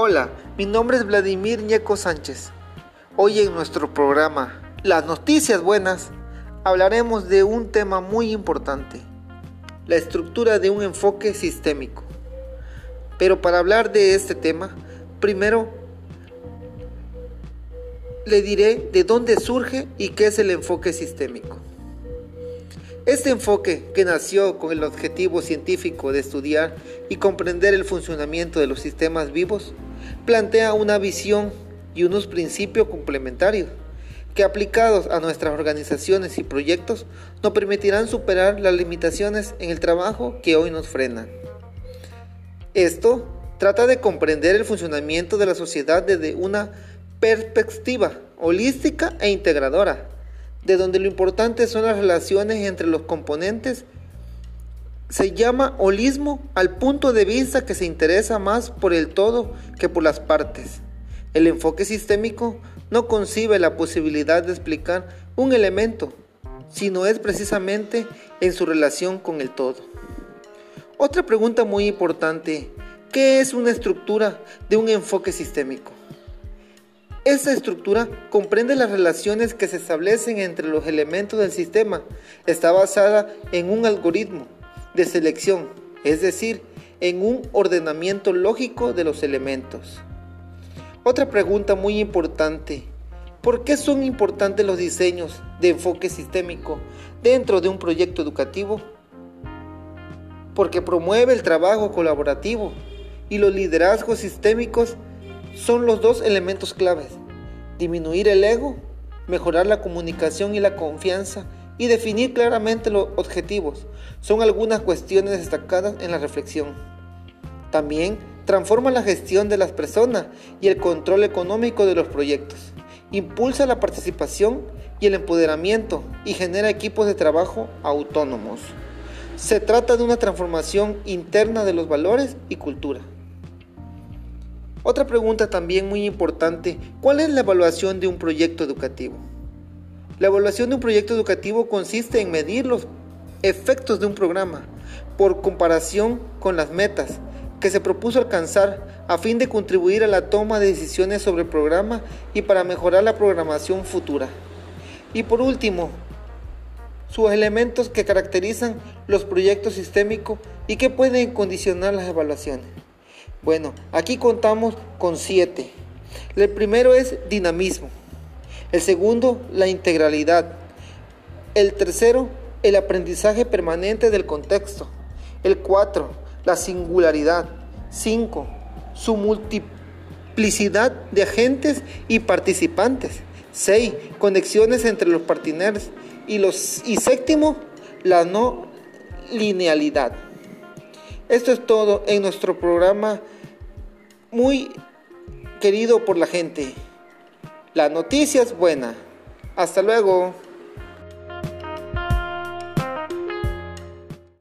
Hola, mi nombre es Vladimir Ñeco Sánchez. Hoy en nuestro programa Las Noticias Buenas hablaremos de un tema muy importante, la estructura de un enfoque sistémico. Pero para hablar de este tema, primero le diré de dónde surge y qué es el enfoque sistémico. Este enfoque, que nació con el objetivo científico de estudiar y comprender el funcionamiento de los sistemas vivos, plantea una visión y unos principios complementarios que aplicados a nuestras organizaciones y proyectos nos permitirán superar las limitaciones en el trabajo que hoy nos frenan. Esto trata de comprender el funcionamiento de la sociedad desde una perspectiva holística e integradora de donde lo importante son las relaciones entre los componentes, se llama holismo al punto de vista que se interesa más por el todo que por las partes. El enfoque sistémico no concibe la posibilidad de explicar un elemento, sino es precisamente en su relación con el todo. Otra pregunta muy importante, ¿qué es una estructura de un enfoque sistémico? Esta estructura comprende las relaciones que se establecen entre los elementos del sistema. Está basada en un algoritmo de selección, es decir, en un ordenamiento lógico de los elementos. Otra pregunta muy importante. ¿Por qué son importantes los diseños de enfoque sistémico dentro de un proyecto educativo? Porque promueve el trabajo colaborativo y los liderazgos sistémicos son los dos elementos claves. Disminuir el ego, mejorar la comunicación y la confianza y definir claramente los objetivos son algunas cuestiones destacadas en la reflexión. También transforma la gestión de las personas y el control económico de los proyectos. Impulsa la participación y el empoderamiento y genera equipos de trabajo autónomos. Se trata de una transformación interna de los valores y cultura. Otra pregunta también muy importante, ¿cuál es la evaluación de un proyecto educativo? La evaluación de un proyecto educativo consiste en medir los efectos de un programa por comparación con las metas que se propuso alcanzar a fin de contribuir a la toma de decisiones sobre el programa y para mejorar la programación futura. Y por último, sus elementos que caracterizan los proyectos sistémicos y que pueden condicionar las evaluaciones. Bueno, aquí contamos con siete. El primero es dinamismo. El segundo, la integralidad. El tercero, el aprendizaje permanente del contexto. El cuatro, la singularidad. Cinco, su multiplicidad de agentes y participantes. Seis, conexiones entre los partners. Y, los, y séptimo, la no linealidad. Esto es todo en nuestro programa muy querido por la gente. La noticia es buena. Hasta luego.